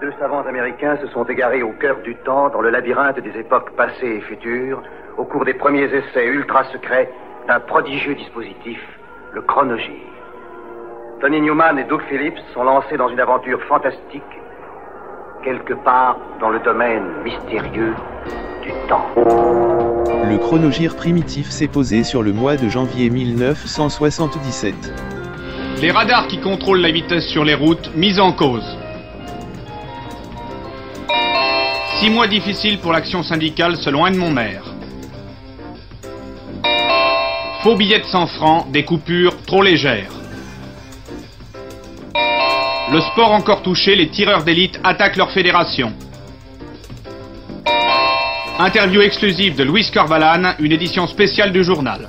Deux savants américains se sont égarés au cœur du temps, dans le labyrinthe des époques passées et futures, au cours des premiers essais ultra secrets d'un prodigieux dispositif, le chronogire. Tony Newman et Doug Phillips sont lancés dans une aventure fantastique, quelque part dans le domaine mystérieux du temps. Le chronogire primitif s'est posé sur le mois de janvier 1977. Les radars qui contrôlent la vitesse sur les routes mis en cause. Six mois difficiles pour l'action syndicale selon Anne Monmère. Faux billets de 100 francs, des coupures trop légères. Le sport encore touché, les tireurs d'élite attaquent leur fédération. Interview exclusive de Louis Corvalan, une édition spéciale du journal.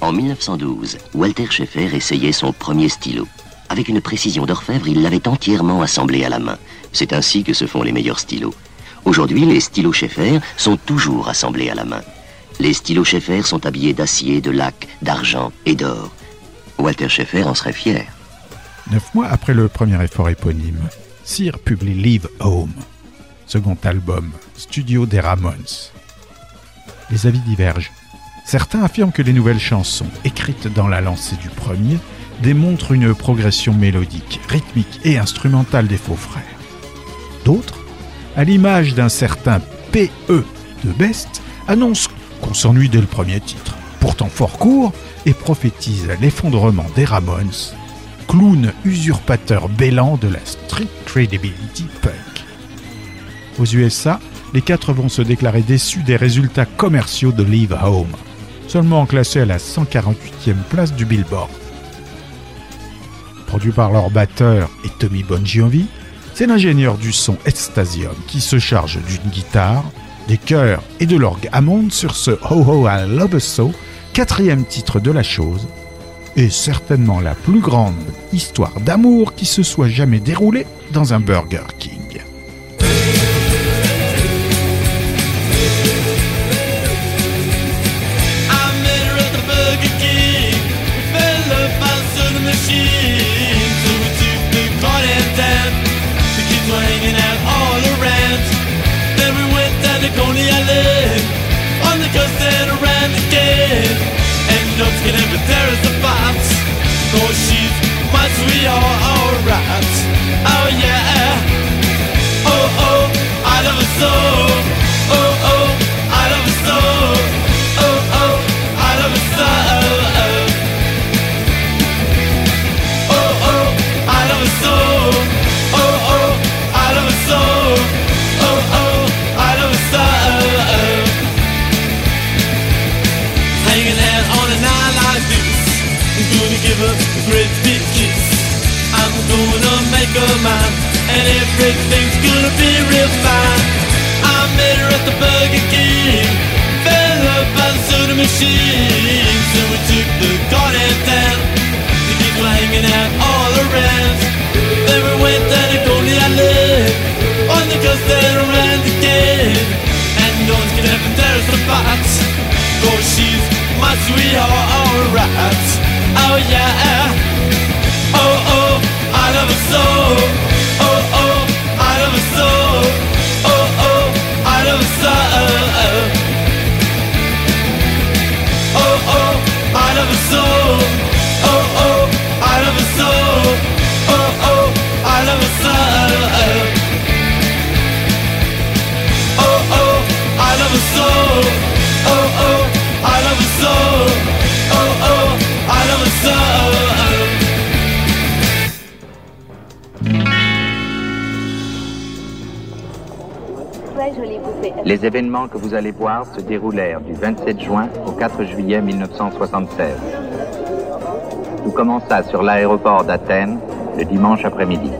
En 1912, Walter Schaeffer essayait son premier stylo. Avec une précision d'orfèvre, il l'avait entièrement assemblé à la main. C'est ainsi que se font les meilleurs stylos. Aujourd'hui, les stylos Schaeffer sont toujours assemblés à la main. Les stylos Schaeffer sont habillés d'acier, de lac, d'argent et d'or. Walter Schaeffer en serait fier. Neuf mois après le premier effort éponyme, Sir publie Leave Home, second album, studio des Ramones. Les avis divergent. Certains affirment que les nouvelles chansons, écrites dans la lancée du premier, démontrent une progression mélodique, rythmique et instrumentale des faux frères. D'autres, à l'image d'un certain P.E. de Best, annoncent qu'on s'ennuie dès le premier titre, pourtant fort court, et prophétise l'effondrement des Ramones, clown usurpateur bélant de la street credibility punk. Aux USA, les quatre vont se déclarer déçus des résultats commerciaux de Leave Home, seulement classé à la 148e place du Billboard. Produit par leur batteur et Tommy Bongiovi, c'est l'ingénieur du son Estasium qui se charge d'une guitare, des chœurs et de l'orgue Hammond sur ce Ho Ho I Love So, quatrième titre de la chose, et certainement la plus grande histoire d'amour qui se soit jamais déroulée dans un Burger King. のつければ There is a bat のしず But we are alright. Oh yeah. Oh oh I love her so. Give a great big kiss. I'm gonna make her mine, and everything's gonna be real fine. I met her at the Burger King, fell her by the soda machine, so we took the car down. The kids were hanging out all around. Then we went down to Coney Island, on the coast and around again. And no one's gonna tear us apart, cause she's my sweetheart, alright. Oh yeah. Oh oh, I love her so. Oh oh, I love her so. Oh oh, I love her so. Oh oh, I love her so. Oh oh, I love her so. Oh oh, I love her so. Oh oh, I love her so. Oh oh, I love her so. Les événements que vous allez voir se déroulèrent du 27 juin au 4 juillet 1976. Tout commença sur l'aéroport d'Athènes le dimanche après-midi.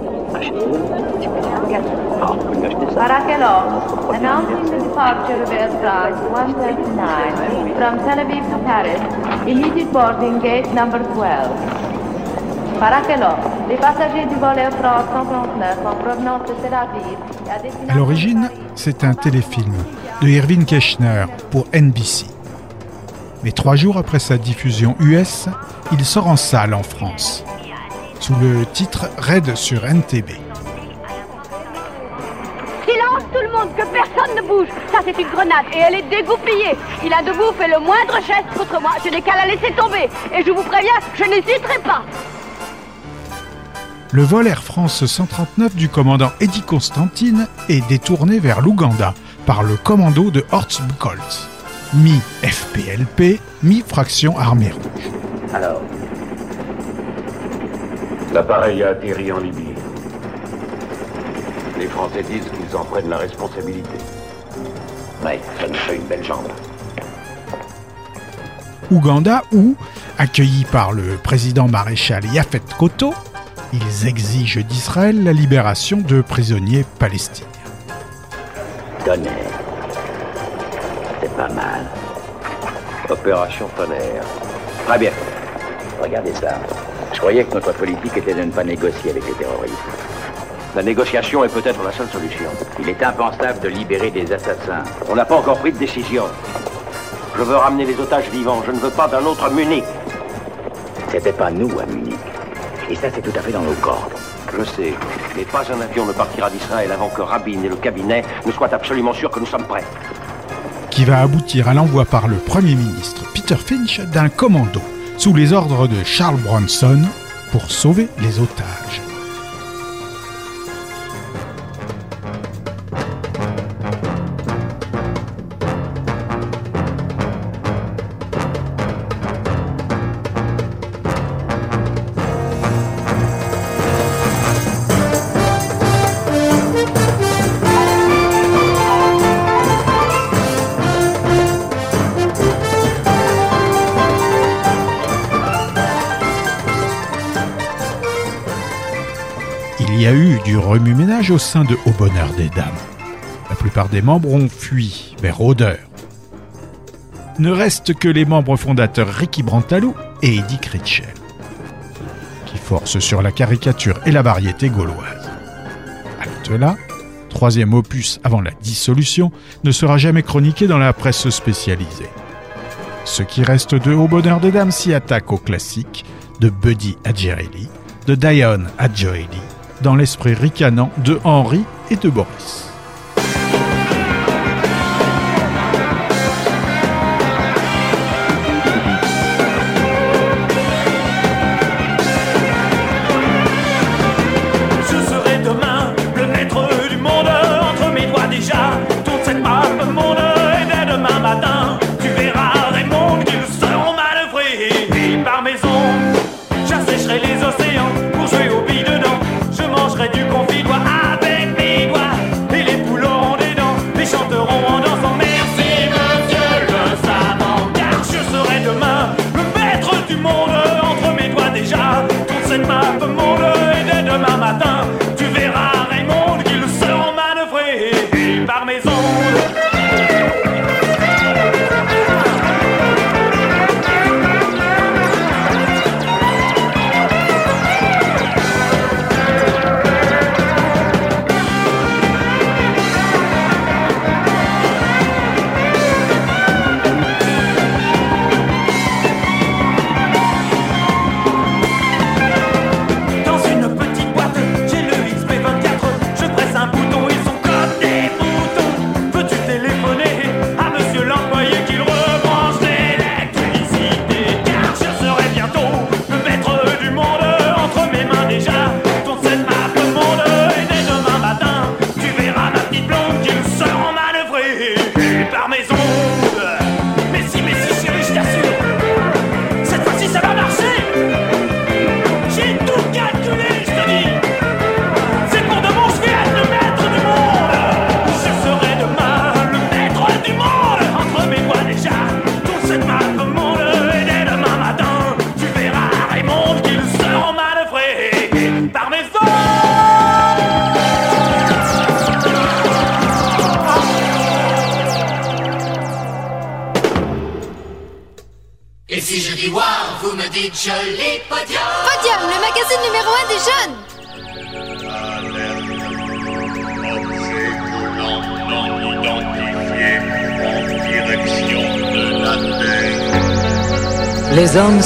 Announcing the departure of Air France 139 from Tel Aviv to Paris, immediate boarding gate number 12. Barakelov, les passagers du vol Air France 139 en provenance de Tel Aviv À l'origine, c'est un téléfilm de Irving Keschner pour NBC. Mais trois jours après sa diffusion US, il sort en salle en France. sous le titre Raid sur NTB. Que personne ne bouge. Ça c'est une grenade et elle est dégoupillée. Il a debout fait le moindre geste contre moi, je n'ai qu'à la laisser tomber. Et je vous préviens, je n'hésiterai pas. Le vol Air France 139 du commandant Eddie Constantine est détourné vers l'Ouganda par le commando de Hortzbukolt, mi-FPLP, mi-fraction armée rouge. Alors, L'appareil a atterri en Libye. Les Français disent qu'ils en prennent la responsabilité. ouais, ça nous fait une belle jambe. Ouganda où, accueillis par le président maréchal Yafet Koto, ils exigent d'Israël la libération de prisonniers palestiniens. Tonnerre. C'est pas mal. Opération Tonnerre. Très bien. Regardez ça. Je croyais que notre politique était de ne pas négocier avec les terroristes. La négociation est peut-être la seule solution. Il est impensable de libérer des assassins. On n'a pas encore pris de décision. Je veux ramener les otages vivants. Je ne veux pas d'un autre Munich. C'était pas nous à Munich. Et ça, c'est tout à fait dans nos cordes. Je sais. Mais pas un avion ne partira d'Israël avant que Rabin et le cabinet ne soient absolument sûrs que nous sommes prêts. qui va aboutir à l'envoi par le Premier ministre Peter Finch d'un commando sous les ordres de Charles Bronson pour sauver les otages. Y a eu du remue-ménage au sein de Au Bonheur des Dames. La plupart des membres ont fui vers Odeur. Ne restent que les membres fondateurs Ricky Brantalou et Eddie Critchell, qui forcent sur la caricature et la variété gauloise. Halte là, troisième opus avant la dissolution, ne sera jamais chroniqué dans la presse spécialisée. Ce qui reste de Au Bonheur des Dames s'y attaque aux classiques de Buddy Adjerelli, de Diane Adjoeli, dans l'esprit ricanant de Henri et de Boris.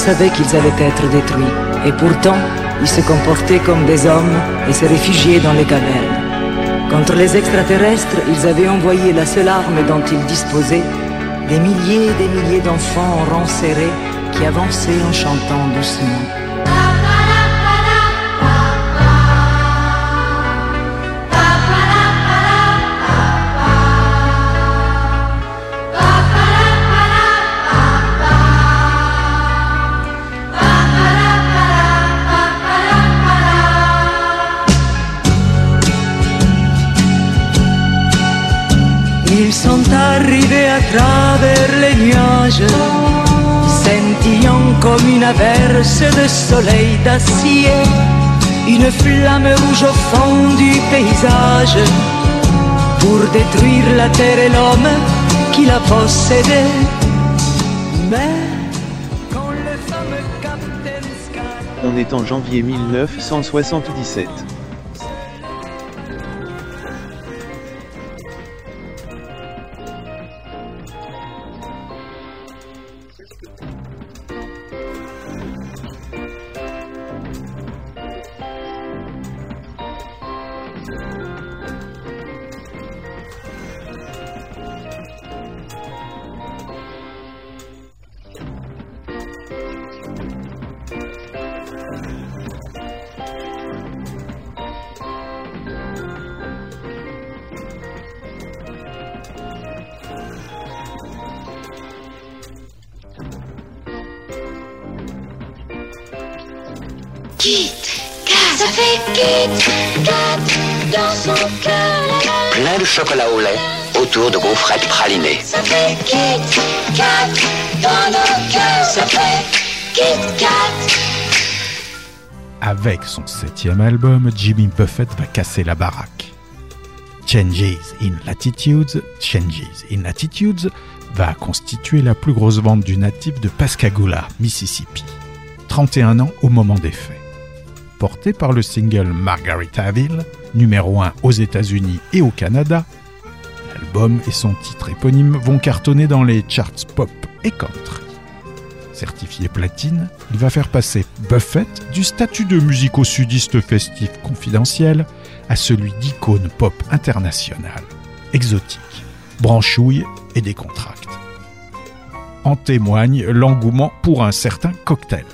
Savaient qu'ils allaient être détruits, et pourtant, ils se comportaient comme des hommes et se réfugiaient dans les cavernes. Contre les extraterrestres, ils avaient envoyé la seule arme dont ils disposaient, des milliers et des milliers d'enfants en rang qui avançaient en chantant doucement. Comme une averse de soleil d'acier, une flamme rouge au fond du paysage, pour détruire la terre et l'homme qui la possédait. Mais quand le fameux Captain Sky On est en janvier 1977. Avec son septième album, Jimmy Buffett va casser la baraque. Changes in Latitudes, Changes in Latitudes va constituer la plus grosse vente du natif de Pascagoula, Mississippi. 31 ans au moment des faits. Porté par le single Margaritaville, numéro 1 aux États-Unis et au Canada, l'album et son titre éponyme vont cartonner dans les charts pop et country. Certifié platine, il va faire passer Buffett du statut de musico-sudiste festif confidentiel à celui d'icône pop internationale, exotique, branchouille et décontracte. En témoigne l'engouement pour un certain cocktail.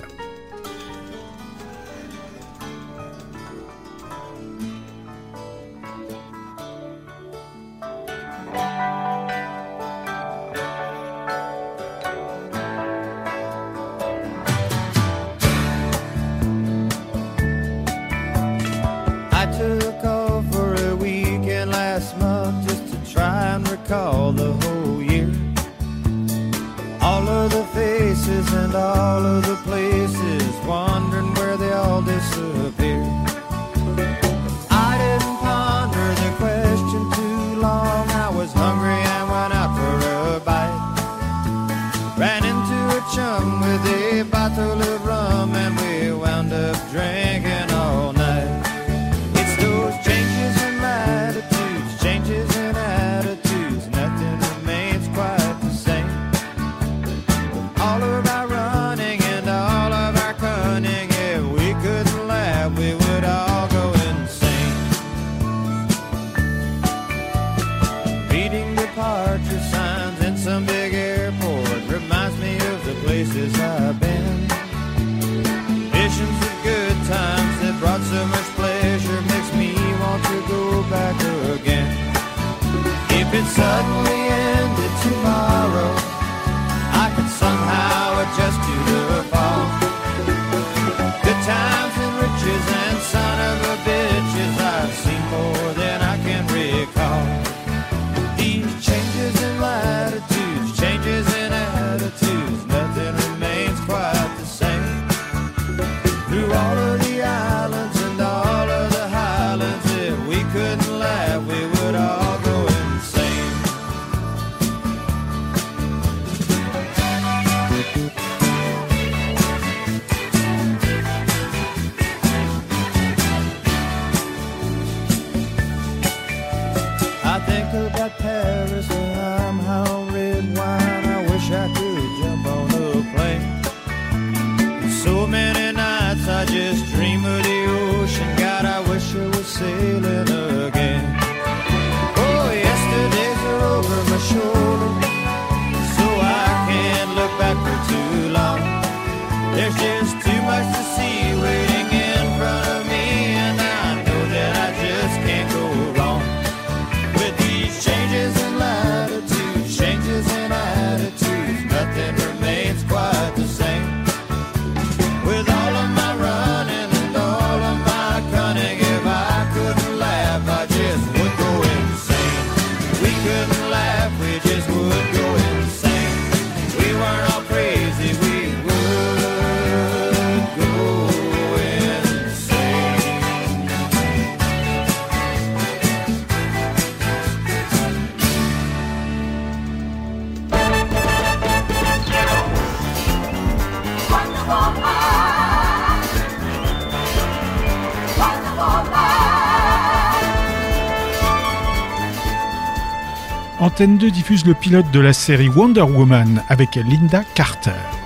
Antenne 2 diffuse le pilote de la série Wonder Woman avec Linda Carter.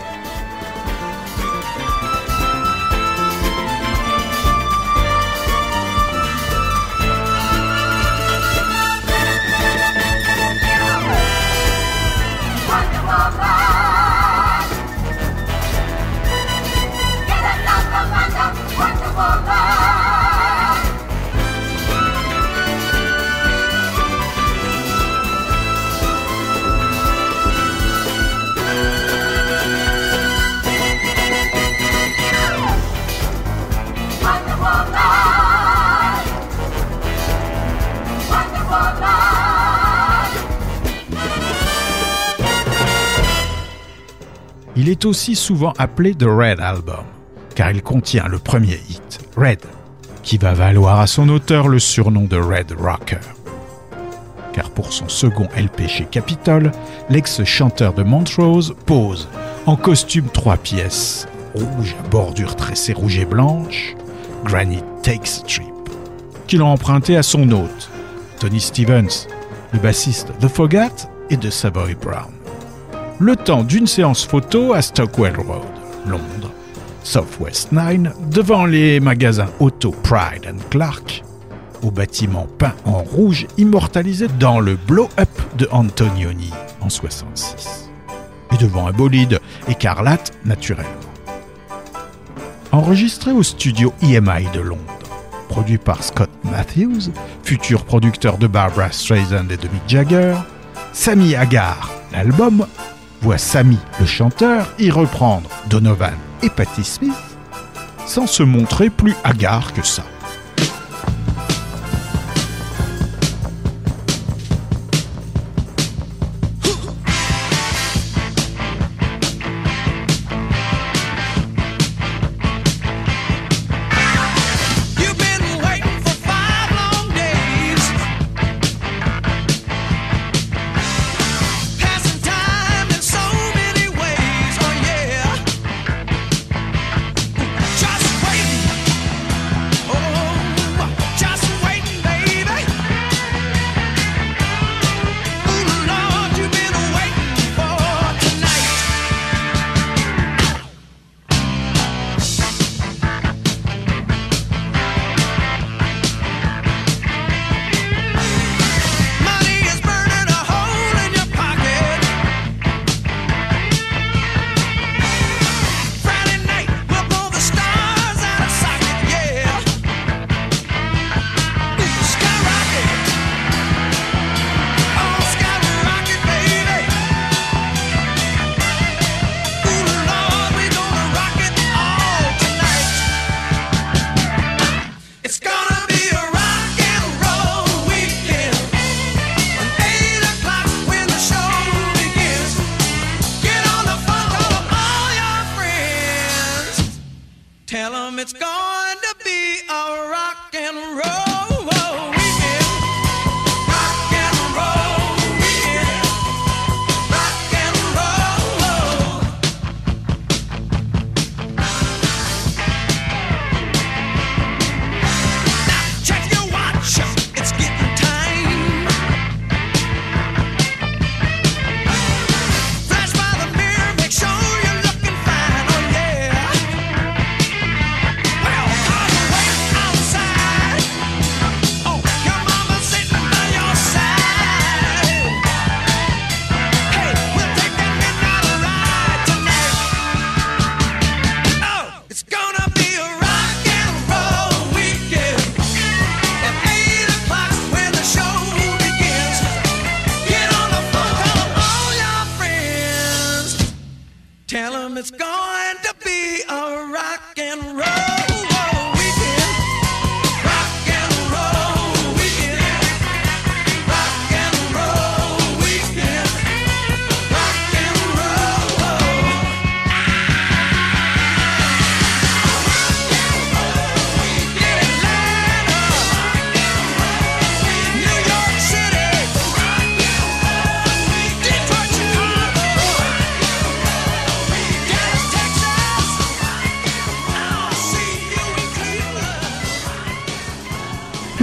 Aussi souvent appelé The Red Album, car il contient le premier hit, Red, qui va valoir à son auteur le surnom de Red Rocker. Car pour son second LP chez Capitol, l'ex-chanteur de Montrose pose en costume trois pièces, rouge à bordure tressée rouge et blanche, Granite Takes Trip, qu'il a emprunté à son hôte, Tony Stevens, le bassiste The Fogat et de Savoy Brown le temps d'une séance photo à Stockwell Road, Londres, Southwest 9, devant les magasins auto Pride and Clark, au bâtiment peint en rouge immortalisé dans le blow-up de Antonioni en 66, et devant un bolide écarlate naturellement. Enregistré au studio EMI de Londres, produit par Scott Matthews, futur producteur de Barbara Streisand et de Mick Jagger, Sammy Hagar, l'album voit Sammy, le chanteur, y reprendre Donovan et Patti Smith, sans se montrer plus hagard que ça.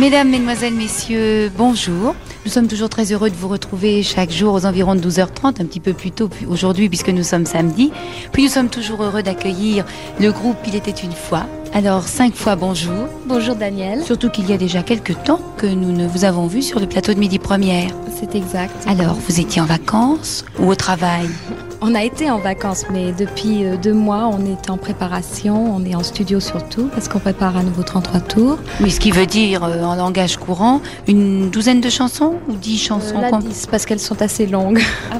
Mesdames, Mesdemoiselles, Messieurs, bonjour. Nous sommes toujours très heureux de vous retrouver chaque jour aux environs de 12h30, un petit peu plus tôt aujourd'hui puisque nous sommes samedi. Puis nous sommes toujours heureux d'accueillir le groupe Il était une fois. Alors cinq fois bonjour. Bonjour Daniel. Surtout qu'il y a déjà quelques temps que nous ne vous avons vu sur le plateau de Midi Première. C'est exact. Alors vous étiez en vacances ou au travail? On a été en vacances, mais depuis euh, deux mois, on est en préparation, on est en studio surtout, parce qu'on prépare à nouveau 33 tours. Oui, ce qui veut dire, euh, en langage courant, une douzaine de chansons ou dix chansons euh, parce qu'elles sont assez longues. Ah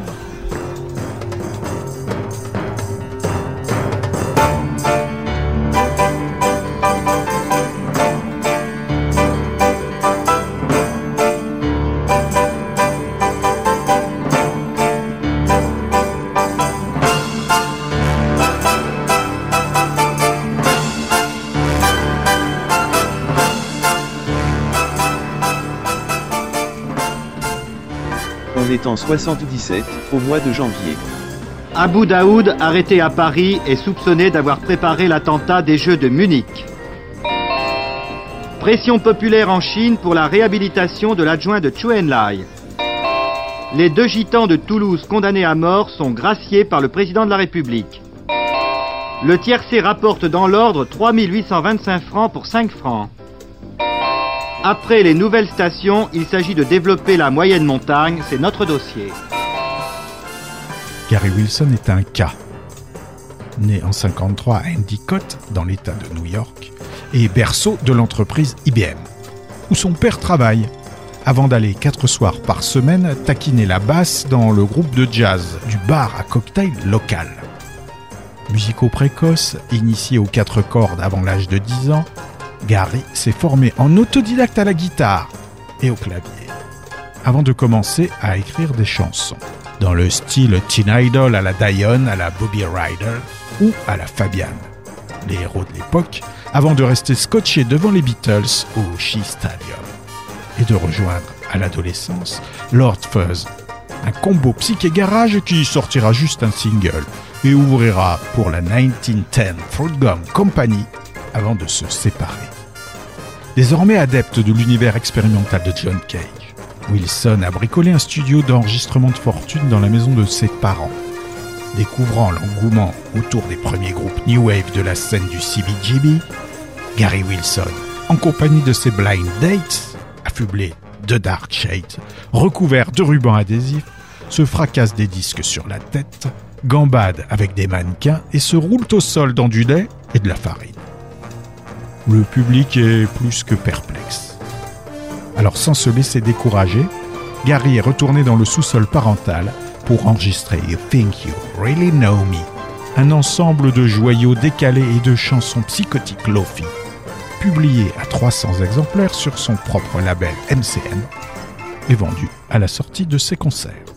1977, au mois de janvier. Abu Daoud, arrêté à Paris, est soupçonné d'avoir préparé l'attentat des Jeux de Munich. Pression populaire en Chine pour la réhabilitation de l'adjoint de Chu Enlai. Les deux gitans de Toulouse condamnés à mort sont graciés par le président de la République. Le tiercé rapporte dans l'ordre 3825 francs pour 5 francs. Après les nouvelles stations, il s'agit de développer la moyenne montagne, c'est notre dossier. Gary Wilson est un cas. Né en 53 à Endicott, dans l'État de New York, et berceau de l'entreprise IBM, où son père travaille, avant d'aller quatre soirs par semaine taquiner la basse dans le groupe de jazz du bar à cocktail local. Musico précoce, initié aux quatre cordes avant l'âge de 10 ans, Gary s'est formé en autodidacte à la guitare et au clavier, avant de commencer à écrire des chansons, dans le style Teen Idol à la Dion, à la Bobby Ryder ou à la Fabian, les héros de l'époque, avant de rester scotché devant les Beatles au Shea Stadium, et de rejoindre à l'adolescence Lord Fuzz, un combo psyché garage qui sortira juste un single et ouvrira pour la 1910 Fruit Gum Company avant de se séparer. Désormais adepte de l'univers expérimental de John Cage, Wilson a bricolé un studio d'enregistrement de fortune dans la maison de ses parents. Découvrant l'engouement autour des premiers groupes New Wave de la scène du CBGB, Gary Wilson, en compagnie de ses blind dates, affublés de dark shades, recouverts de rubans adhésifs, se fracasse des disques sur la tête, gambade avec des mannequins et se roulent au sol dans du lait et de la farine. Le public est plus que perplexe. Alors sans se laisser décourager, Gary est retourné dans le sous-sol parental pour enregistrer You Think You Really Know Me, un ensemble de joyaux décalés et de chansons psychotiques lofi, publié à 300 exemplaires sur son propre label MCM et vendu à la sortie de ses concerts.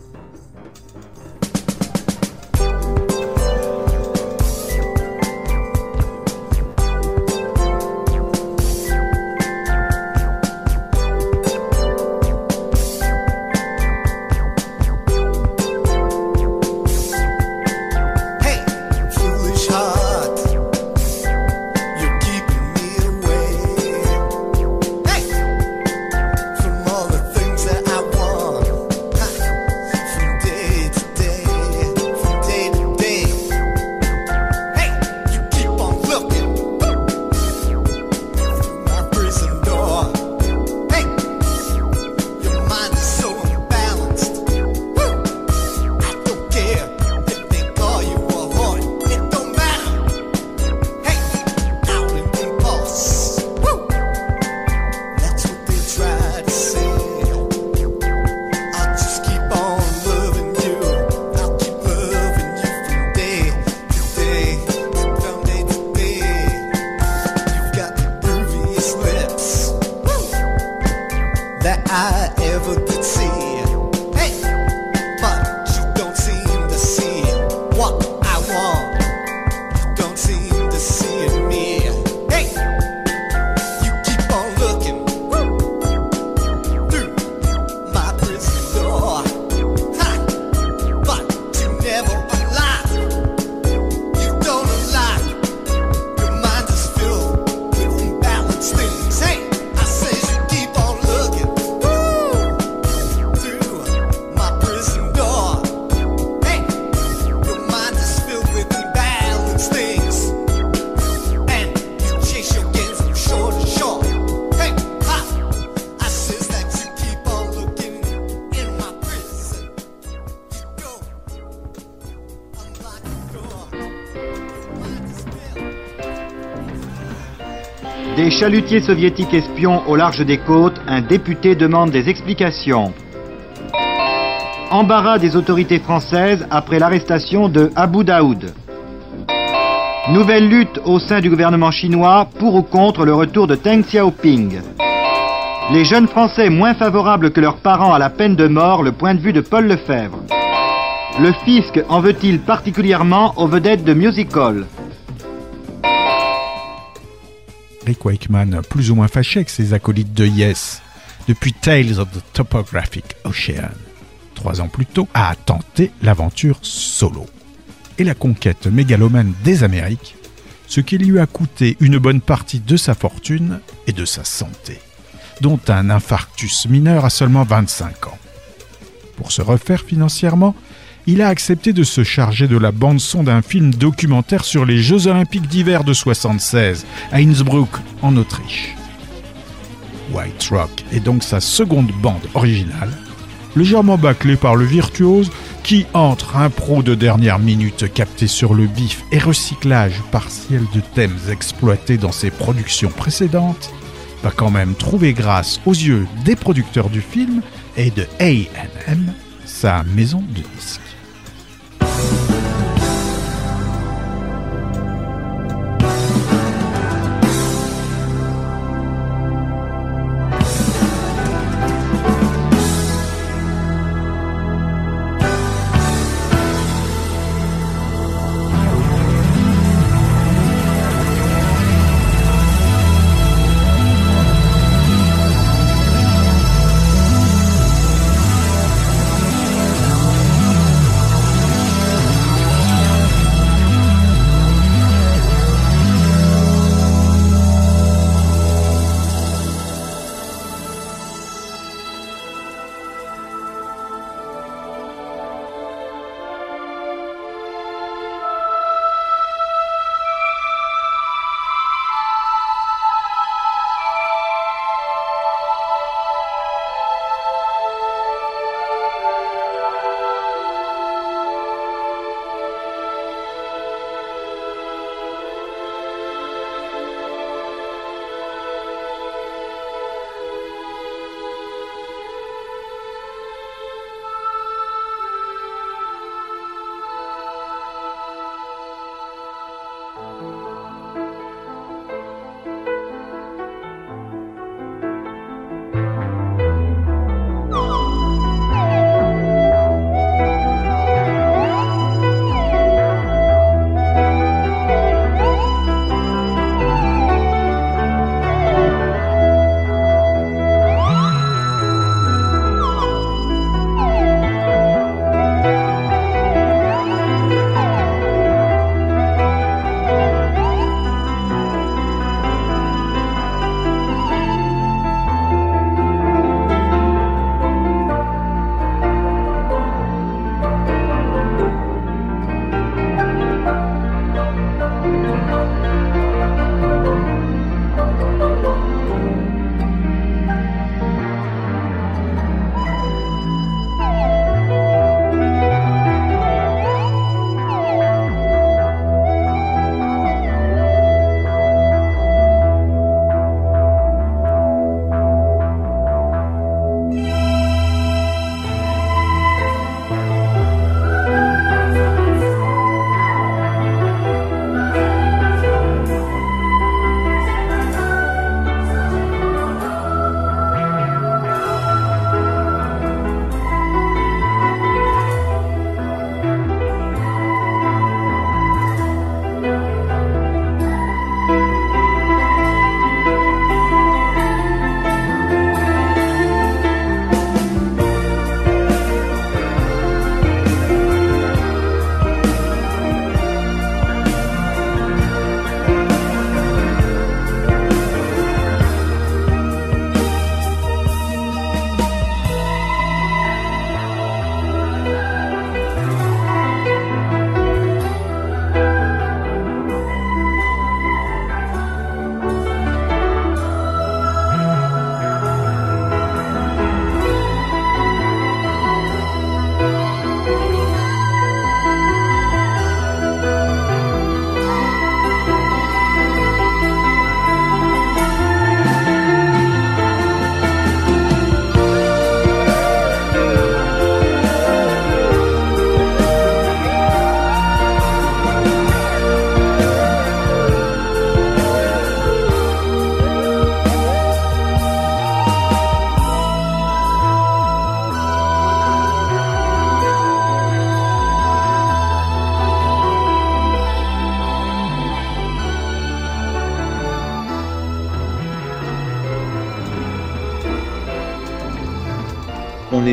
Des chalutiers soviétiques espions au large des côtes, un député demande des explications. Embarras des autorités françaises après l'arrestation de Abu Daoud. Nouvelle lutte au sein du gouvernement chinois pour ou contre le retour de Deng Xiaoping. Les jeunes Français moins favorables que leurs parents à la peine de mort, le point de vue de Paul Lefebvre. Le fisc en veut-il particulièrement aux vedettes de musical Rick Wakeman, plus ou moins fâché avec ses acolytes de Yes, depuis Tales of the Topographic Ocean, trois ans plus tôt, a tenté l'aventure solo et la conquête mégalomane des Amériques, ce qui lui a coûté une bonne partie de sa fortune et de sa santé, dont un infarctus mineur à seulement 25 ans. Pour se refaire financièrement, il a accepté de se charger de la bande-son d'un film documentaire sur les Jeux Olympiques d'hiver de 76 à Innsbruck, en Autriche. White Rock est donc sa seconde bande originale, légèrement bâclée par le virtuose qui, entre impro de dernière minute capté sur le bif et recyclage partiel de thèmes exploités dans ses productions précédentes, va quand même trouver grâce aux yeux des producteurs du film et de A&M sa maison de disques.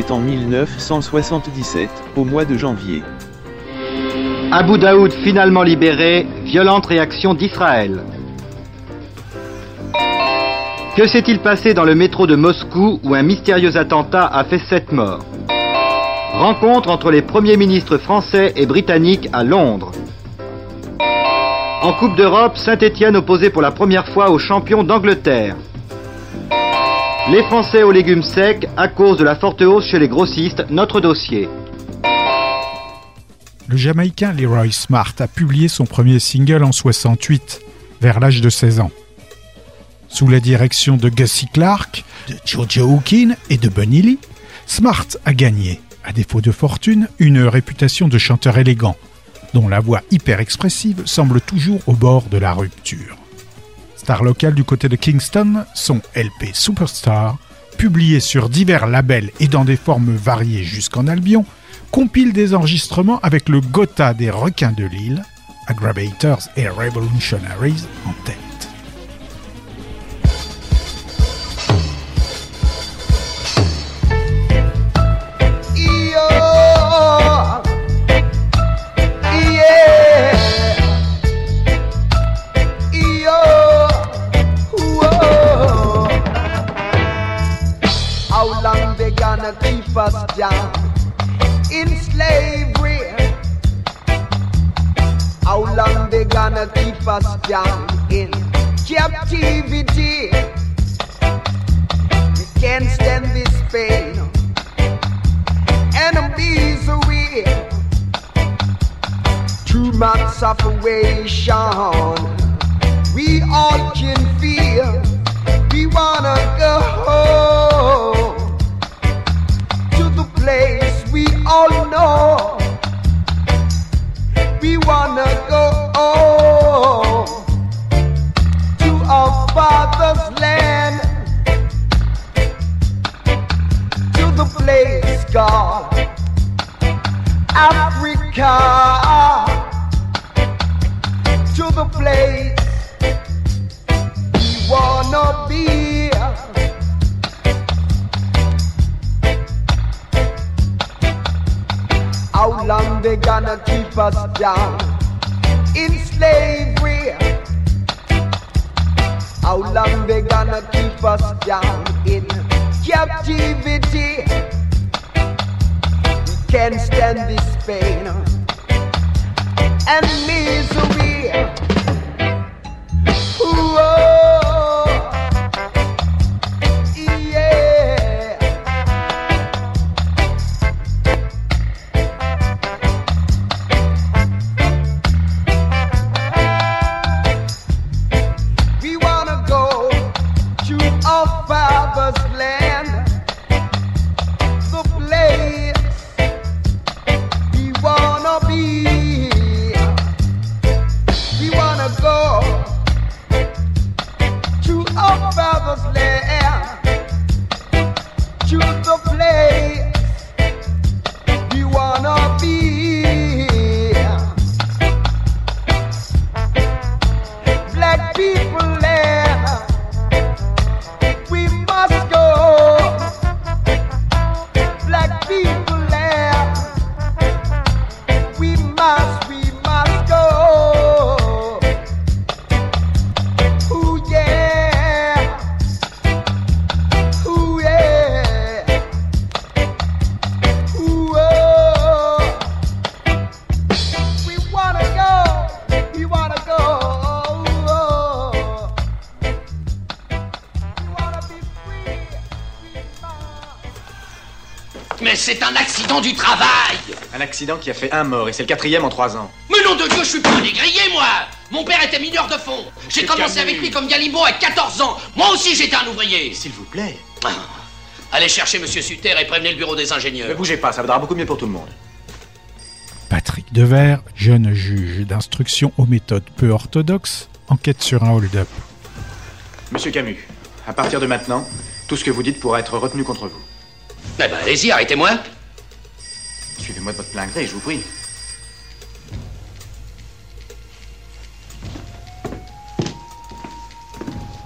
En 1977, au mois de janvier. Abu Daoud finalement libéré, violente réaction d'Israël. Que s'est-il passé dans le métro de Moscou où un mystérieux attentat a fait sept morts? Rencontre entre les premiers ministres français et britanniques à Londres. En Coupe d'Europe, Saint-Étienne opposé pour la première fois aux champions d'Angleterre. Les Français aux légumes secs à cause de la forte hausse chez les grossistes, notre dossier. Le Jamaïcain Leroy Smart a publié son premier single en 68, vers l'âge de 16 ans. Sous la direction de Gussie Clark, de Jojo Hookin et de Bunny Lee, Smart a gagné, à défaut de fortune, une réputation de chanteur élégant, dont la voix hyper expressive semble toujours au bord de la rupture. Star local du côté de Kingston, son LP Superstar, publié sur divers labels et dans des formes variées jusqu'en Albion, compile des enregistrements avec le Gotha des requins de l'île, Aggravators et Revolutionaries en tête. Gonna keep us down in slavery? How long they gonna keep us down in captivity? We can't stand this pain and misery. Too much separation. We all can feel. We wanna go home place we all know. We wanna go to our father's land, to the place called Africa, to the place gonna keep us down in slavery? How long they gonna keep us down in captivity? We can't stand this pain and misery. Ooh, c'est un accident du travail Un accident qui a fait un mort et c'est le quatrième en trois ans. Mais nom de Dieu, je suis pas un négrier, moi Mon père était mineur de fond. J'ai commencé avec lui comme Galimbo à 14 ans. Moi aussi, j'étais un ouvrier. S'il vous plaît. Ah. Allez chercher Monsieur Sutter et prévenez le bureau des ingénieurs. Ne bougez pas, ça vaudra beaucoup mieux pour tout le monde. Patrick Devers, jeune juge d'instruction aux méthodes peu orthodoxes, enquête sur un hold-up. Monsieur Camus, à partir de maintenant, tout ce que vous dites pourra être retenu contre vous. Eh ben, allez-y, arrêtez-moi. Suivez-moi de votre plein gré, je vous prie.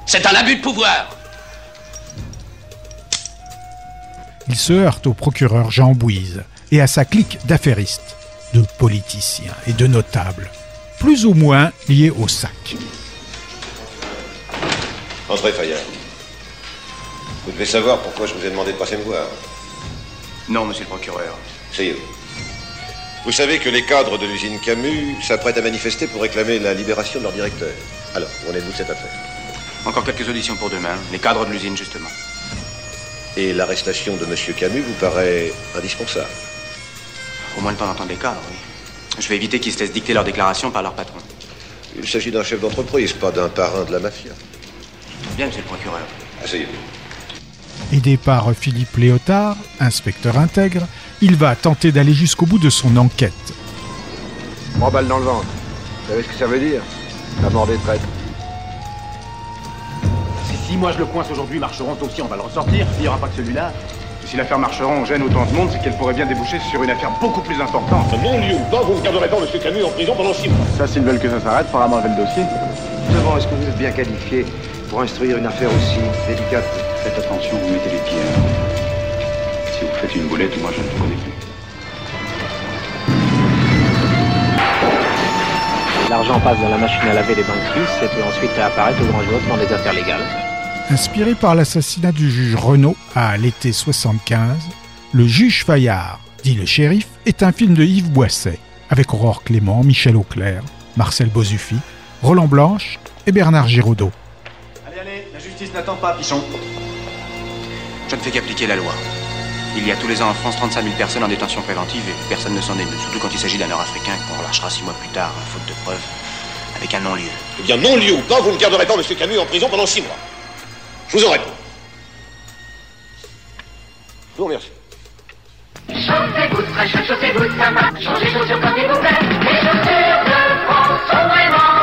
C'est un abus de pouvoir. il se heurte au procureur Jean Bouise et à sa clique d'affairistes, de politiciens et de notables, plus ou moins liés au sac. Entrez, Fayard. Vous devez savoir pourquoi je vous ai demandé de passer me voir. Non, monsieur le procureur. C'est vous. Vous savez que les cadres de l'usine Camus s'apprêtent à manifester pour réclamer la libération de leur directeur. Alors, où en êtes-vous de cette affaire? Encore quelques auditions pour demain. Les cadres de l'usine, justement. Et l'arrestation de Monsieur Camus vous paraît indispensable? Au moins le temps d'entendre les cadres, oui. Je vais éviter qu'ils se laissent dicter leurs déclarations par leur patron. Il s'agit d'un chef d'entreprise, pas d'un parrain de la mafia. Bien, monsieur le procureur. Asseyez-vous. Aidé par Philippe Léotard, inspecteur intègre, il va tenter d'aller jusqu'au bout de son enquête. Trois balles dans le ventre. Vous savez ce que ça veut dire La mort des traîtres. Si, si moi je le coince aujourd'hui, Marcheron aussi, on va le ressortir. Il n'y aura pas que celui-là. Si l'affaire Marcheron gêne autant de monde, c'est qu'elle pourrait bien déboucher sur une affaire beaucoup plus importante. Non, lieu pas, vous ne garderez pas M. Camus en prison pendant six mois. Ça, s'ils veulent que ça s'arrête, faudra m'enlever le dossier. Devant, est-ce que vous êtes bien qualifié pour instruire une affaire aussi délicate Faites attention, vous mettez les pieds. hein. Si vous faites une boulette, moi je ne vous connais plus. L'argent passe dans la machine à laver des banques suisses et peut ensuite réapparaître au grand jour dans les affaires légales. Inspiré par l'assassinat du juge Renaud à l'été 75, Le juge Fayard, dit le shérif, est un film de Yves Boisset, avec Aurore Clément, Michel Auclair, Marcel Bozuffi, Roland Blanche et Bernard Giraudot. Allez, allez, la justice n'attend pas, Pichon. Je ne fais qu'appliquer la loi. Il y a tous les ans en France 35 000 personnes en détention préventive et personne ne s'en émeut, surtout quand il s'agit d'un Nord-Africain qu'on relâchera six mois plus tard, faute de preuves, avec un non-lieu. Eh bien, non lieu ou pas, vous ne garderez pas M. Camus en prison pendant six mois. Je vous en réponds. Je vous remercie. Chaud, chaussez-vous, ça va. Changez de chaussures quand il vous plaît. Les chaussures de France sont vraiment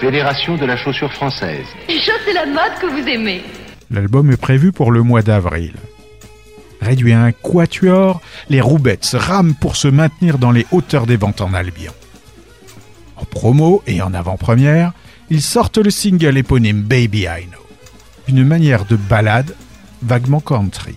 Fédération de la chaussure française. Chaussez la mode que vous aimez. L'album est prévu pour le mois d'avril. Réduit à un quatuor, les Roubettes rament pour se maintenir dans les hauteurs des ventes en Albion. En promo et en avant-première, ils sortent le single éponyme Baby I Know, une manière de ballade vaguement country.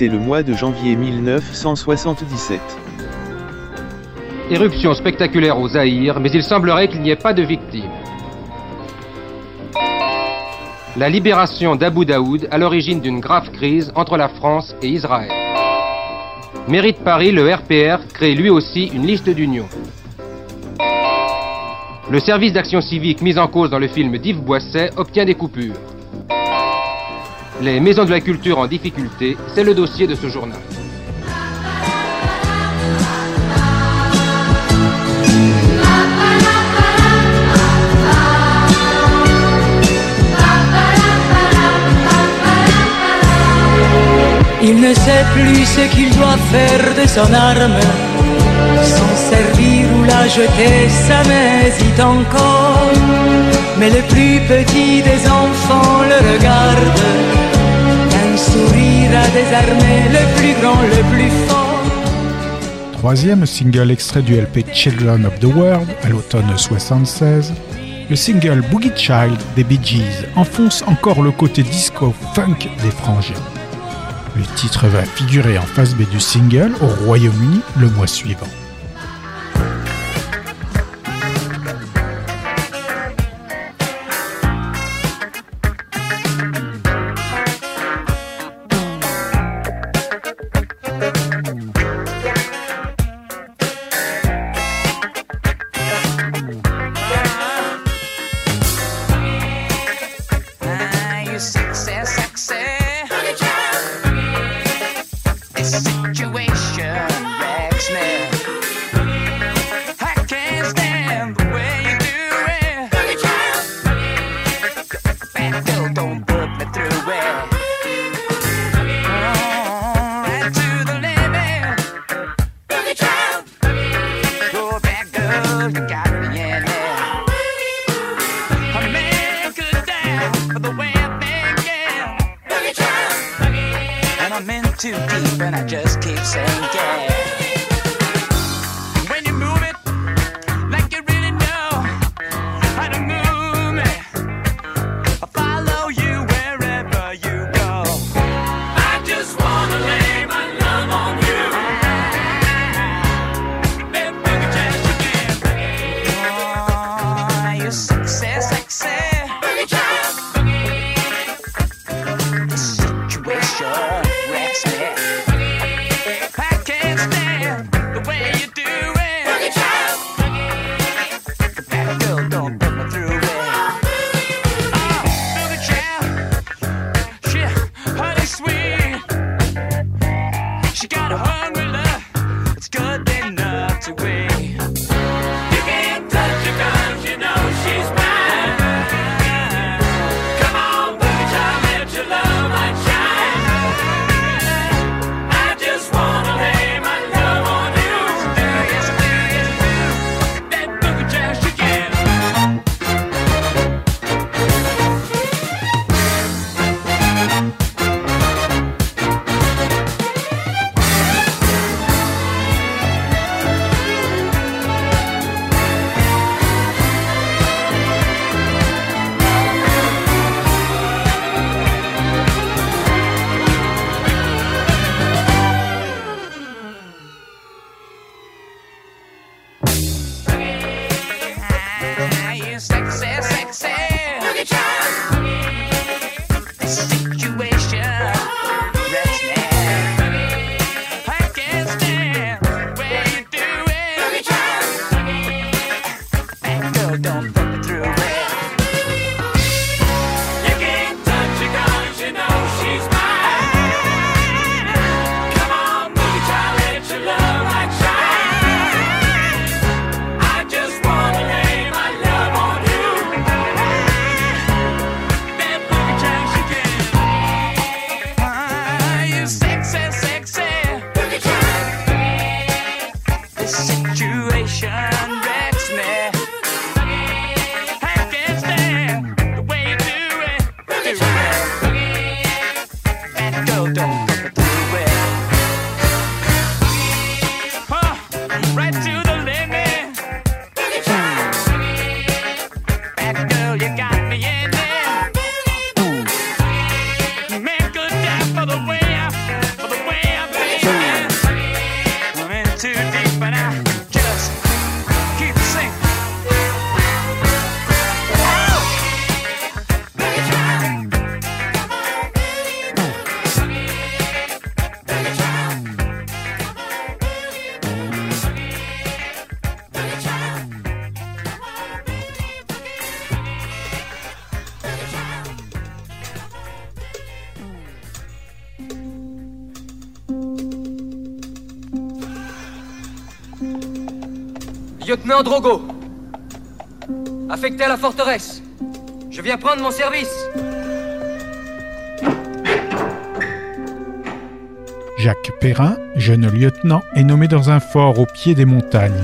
C'est le mois de janvier 1977. Éruption spectaculaire au Zaïre, mais il semblerait qu'il n'y ait pas de victimes. La libération d'Abu Daoud à l'origine d'une grave crise entre la France et Israël. Mairie de Paris, le RPR crée lui aussi une liste d'unions. Le service d'action civique mis en cause dans le film d'Yves Boisset obtient des coupures. Les maisons de la culture en difficulté, c'est le dossier de ce journal. Il ne sait plus ce qu'il doit faire de son arme, s'en servir ou la jeter, ça m'hésite encore. Mais le plus petit des enfants le regarde, un sourire à désarmer le plus grand, le plus fort. Troisième single extrait du LP Children of the World à l'automne 76, le single Boogie Child des Bee Gees enfonce encore le côté disco funk des frangins. Le titre va figurer en face B du single au Royaume-Uni le mois suivant. Lieutenant Drogo, affecté à la forteresse. Je viens prendre mon service. Jacques Perrin, jeune lieutenant, est nommé dans un fort au pied des montagnes.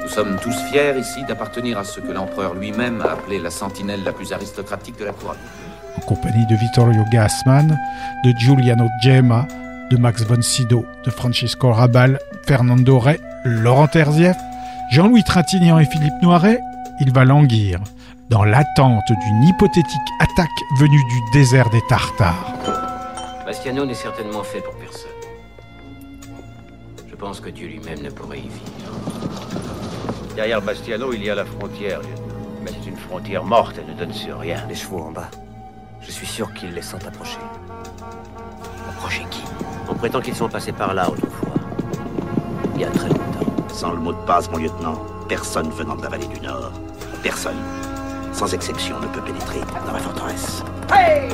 Nous sommes tous fiers ici d'appartenir à ce que l'empereur lui-même a appelé la sentinelle la plus aristocratique de la couronne. en compagnie de Vittorio Gassman, de Giuliano Gemma, de Max von Sydow, de Francisco Rabal, Fernando Rey, Laurent Terzieff, Jean-Louis Trintignant et Philippe Noiret, il va languir dans l'attente d'une hypothétique attaque venue du désert des Tartares. Bastiano n'est certainement fait pour personne. Je pense que Dieu lui-même ne pourrait y vivre. Derrière Bastiano, il y a la frontière, lieutenant. Mais c'est une frontière morte, elle ne donne sur rien. Les chevaux en bas. Je suis sûr qu'ils les sentent approcher. Approcher qui? On prétend qu'ils sont passés par là autrefois. Il y a très longtemps. Sans le mot de passe, mon lieutenant, personne venant de la vallée du Nord, personne, sans exception, ne peut pénétrer dans la forteresse. Hey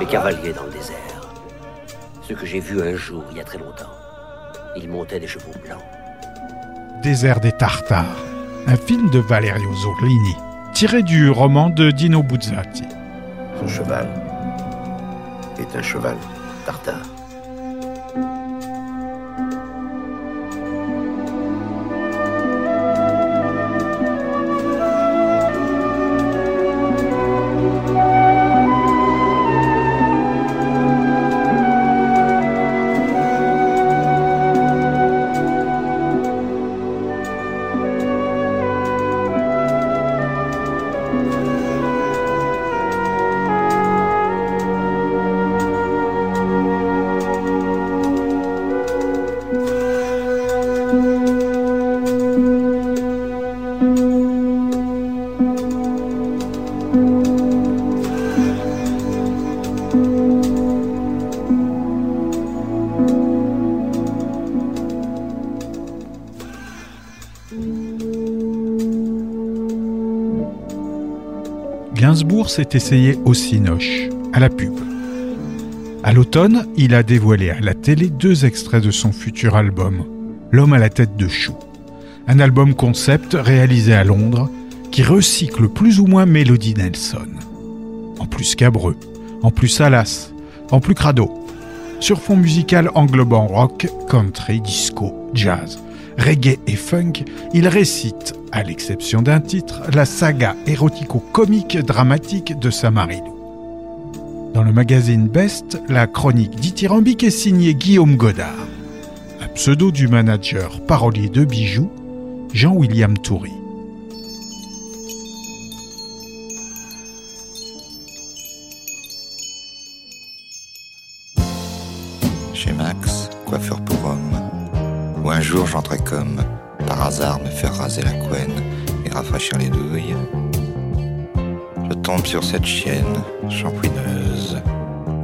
Les cavaliers dans le désert. Ceux que j'ai vus un jour, il y a très longtemps. Ils montaient des chevaux blancs. Désert des Tartares, un film de Valerio Zorlini, tiré du roman de Dino Buzzati. Son cheval est un cheval tartare. S'est essayé au cinoche, à la pub. À l'automne, il a dévoilé à la télé deux extraits de son futur album, L'homme à la tête de chou. Un album concept réalisé à Londres qui recycle plus ou moins Melody Nelson. En plus cabreux, en plus salace, en plus crado. Sur fond musical englobant rock, country, disco, jazz, reggae et funk, il récite, à l'exception d'un titre, la saga érotico-comique dramatique de Samarilou. Dans le magazine Best, la chronique dithyrambique est signée Guillaume Godard, un pseudo du manager parolier de bijoux, Jean-William Toury. Chez Max, coiffeur pour homme, où un jour j'entrais comme, hasard, faire raser la couenne et rafraîchir les douilles. Je tombe sur cette chienne, shampouineuse,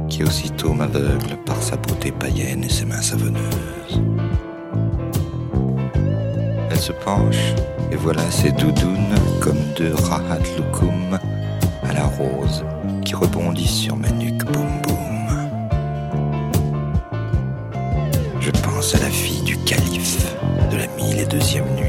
qui aussitôt m'aveugle par sa beauté païenne et ses mains savonneuses. Elle se penche, et voilà ses doudounes comme deux rahat loukoum à la rose qui rebondissent sur ma nuque boum boum. Je pense à la fille du calife deuxième nuit.